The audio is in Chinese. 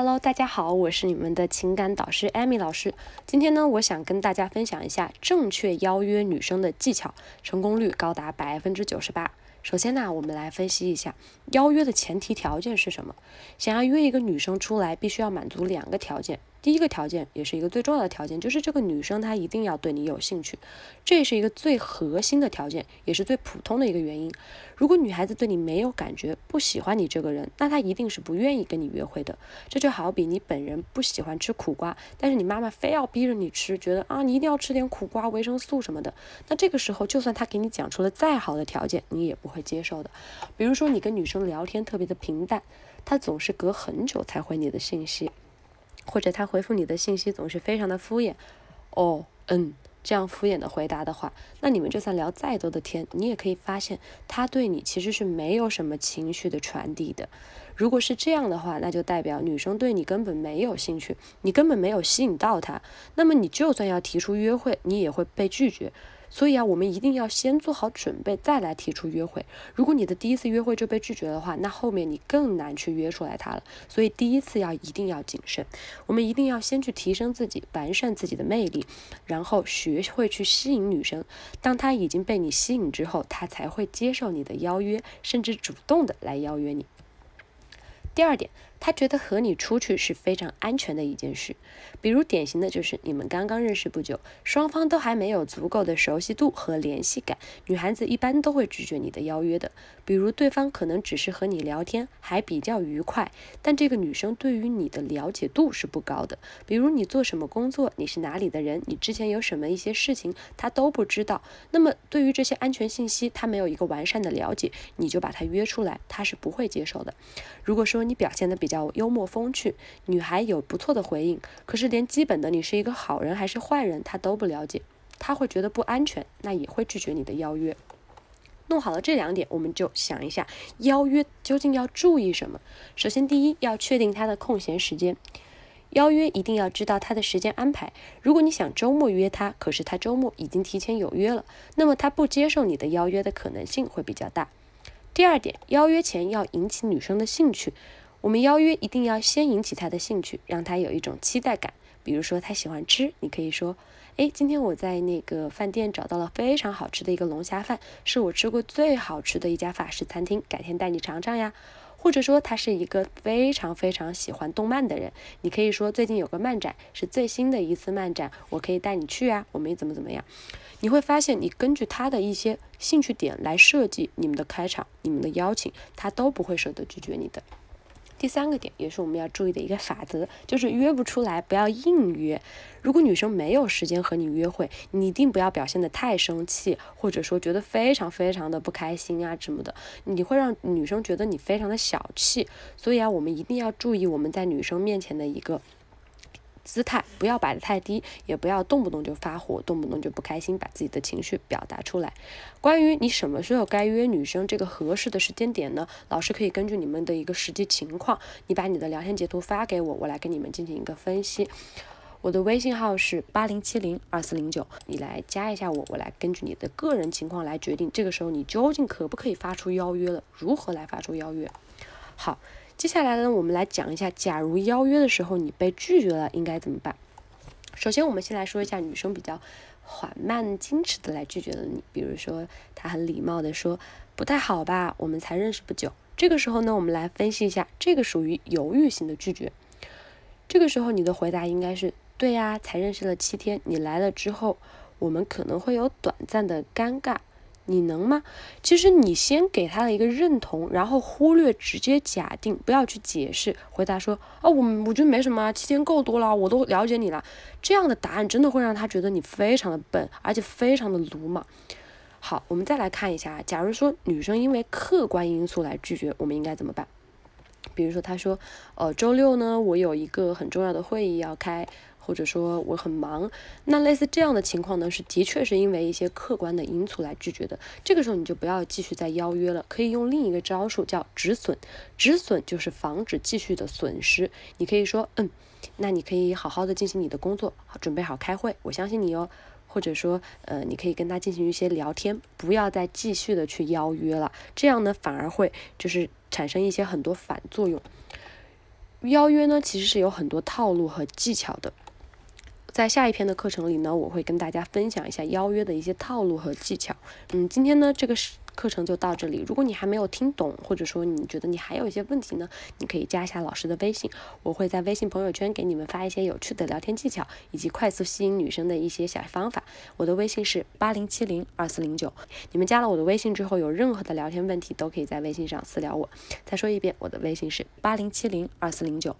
Hello，大家好，我是你们的情感导师艾米老师。今天呢，我想跟大家分享一下正确邀约女生的技巧，成功率高达百分之九十八。首先呢，我们来分析一下邀约的前提条件是什么。想要约一个女生出来，必须要满足两个条件。第一个条件也是一个最重要的条件，就是这个女生她一定要对你有兴趣，这是一个最核心的条件，也是最普通的一个原因。如果女孩子对你没有感觉，不喜欢你这个人，那她一定是不愿意跟你约会的。这就好比你本人不喜欢吃苦瓜，但是你妈妈非要逼着你吃，觉得啊你一定要吃点苦瓜维生素什么的，那这个时候就算她给你讲出了再好的条件，你也不会接受的。比如说你跟女生聊天特别的平淡，她总是隔很久才回你的信息。或者他回复你的信息总是非常的敷衍，哦，嗯，这样敷衍的回答的话，那你们就算聊再多的天，你也可以发现他对你其实是没有什么情绪的传递的。如果是这样的话，那就代表女生对你根本没有兴趣，你根本没有吸引到她。那么你就算要提出约会，你也会被拒绝。所以啊，我们一定要先做好准备，再来提出约会。如果你的第一次约会就被拒绝的话，那后面你更难去约出来他了。所以第一次要一定要谨慎，我们一定要先去提升自己，完善自己的魅力，然后学会去吸引女生。当她已经被你吸引之后，她才会接受你的邀约，甚至主动的来邀约你。第二点。他觉得和你出去是非常安全的一件事，比如典型的就是你们刚刚认识不久，双方都还没有足够的熟悉度和联系感，女孩子一般都会拒绝你的邀约的。比如对方可能只是和你聊天还比较愉快，但这个女生对于你的了解度是不高的。比如你做什么工作，你是哪里的人，你之前有什么一些事情，她都不知道。那么对于这些安全信息，她没有一个完善的了解，你就把她约出来，她是不会接受的。如果说你表现的比，比较幽默风趣，女孩有不错的回应，可是连基本的你是一个好人还是坏人，她都不了解，她会觉得不安全，那也会拒绝你的邀约。弄好了这两点，我们就想一下，邀约究竟要注意什么？首先，第一要确定她的空闲时间，邀约一定要知道她的时间安排。如果你想周末约她，可是她周末已经提前有约了，那么她不接受你的邀约的可能性会比较大。第二点，邀约前要引起女生的兴趣。我们邀约一定要先引起他的兴趣，让他有一种期待感。比如说他喜欢吃，你可以说：“哎，今天我在那个饭店找到了非常好吃的一个龙虾饭，是我吃过最好吃的一家法式餐厅，改天带你尝尝呀。”或者说他是一个非常非常喜欢动漫的人，你可以说：“最近有个漫展是最新的一次漫展，我可以带你去啊，我们怎么怎么样？”你会发现，你根据他的一些兴趣点来设计你们的开场、你们的邀请，他都不会舍得拒绝你的。第三个点也是我们要注意的一个法则，就是约不出来不要硬约。如果女生没有时间和你约会，你一定不要表现的太生气，或者说觉得非常非常的不开心啊什么的，你会让女生觉得你非常的小气。所以啊，我们一定要注意我们在女生面前的一个。姿态不要摆得太低，也不要动不动就发火，动不动就不开心，把自己的情绪表达出来。关于你什么时候该约女生这个合适的时间点呢？老师可以根据你们的一个实际情况，你把你的聊天截图发给我，我来跟你们进行一个分析。我的微信号是八零七零二四零九，你来加一下我，我来根据你的个人情况来决定，这个时候你究竟可不可以发出邀约了？如何来发出邀约？好。接下来呢，我们来讲一下，假如邀约的时候你被拒绝了，应该怎么办？首先，我们先来说一下女生比较缓慢、矜持的来拒绝了你，比如说她很礼貌的说不太好吧，我们才认识不久。这个时候呢，我们来分析一下，这个属于犹豫型的拒绝。这个时候你的回答应该是对呀，才认识了七天，你来了之后，我们可能会有短暂的尴尬。你能吗？其实你先给他了一个认同，然后忽略直接假定，不要去解释，回答说，哦，我我觉得没什么，七天够多了，我都了解你了。这样的答案真的会让他觉得你非常的笨，而且非常的鲁莽。好，我们再来看一下，假如说女生因为客观因素来拒绝，我们应该怎么办？比如说她说，呃，周六呢，我有一个很重要的会议要开。或者说我很忙，那类似这样的情况呢，是的确是因为一些客观的因素来拒绝的。这个时候你就不要继续再邀约了，可以用另一个招数叫止损。止损就是防止继续的损失。你可以说，嗯，那你可以好好的进行你的工作，准备好开会，我相信你哦。或者说，呃，你可以跟他进行一些聊天，不要再继续的去邀约了，这样呢反而会就是产生一些很多反作用。邀约呢，其实是有很多套路和技巧的。在下一篇的课程里呢，我会跟大家分享一下邀约的一些套路和技巧。嗯，今天呢，这个是。课程就到这里。如果你还没有听懂，或者说你觉得你还有一些问题呢，你可以加一下老师的微信，我会在微信朋友圈给你们发一些有趣的聊天技巧，以及快速吸引女生的一些小方法。我的微信是八零七零二四零九。你们加了我的微信之后，有任何的聊天问题都可以在微信上私聊我。再说一遍，我的微信是八零七零二四零九。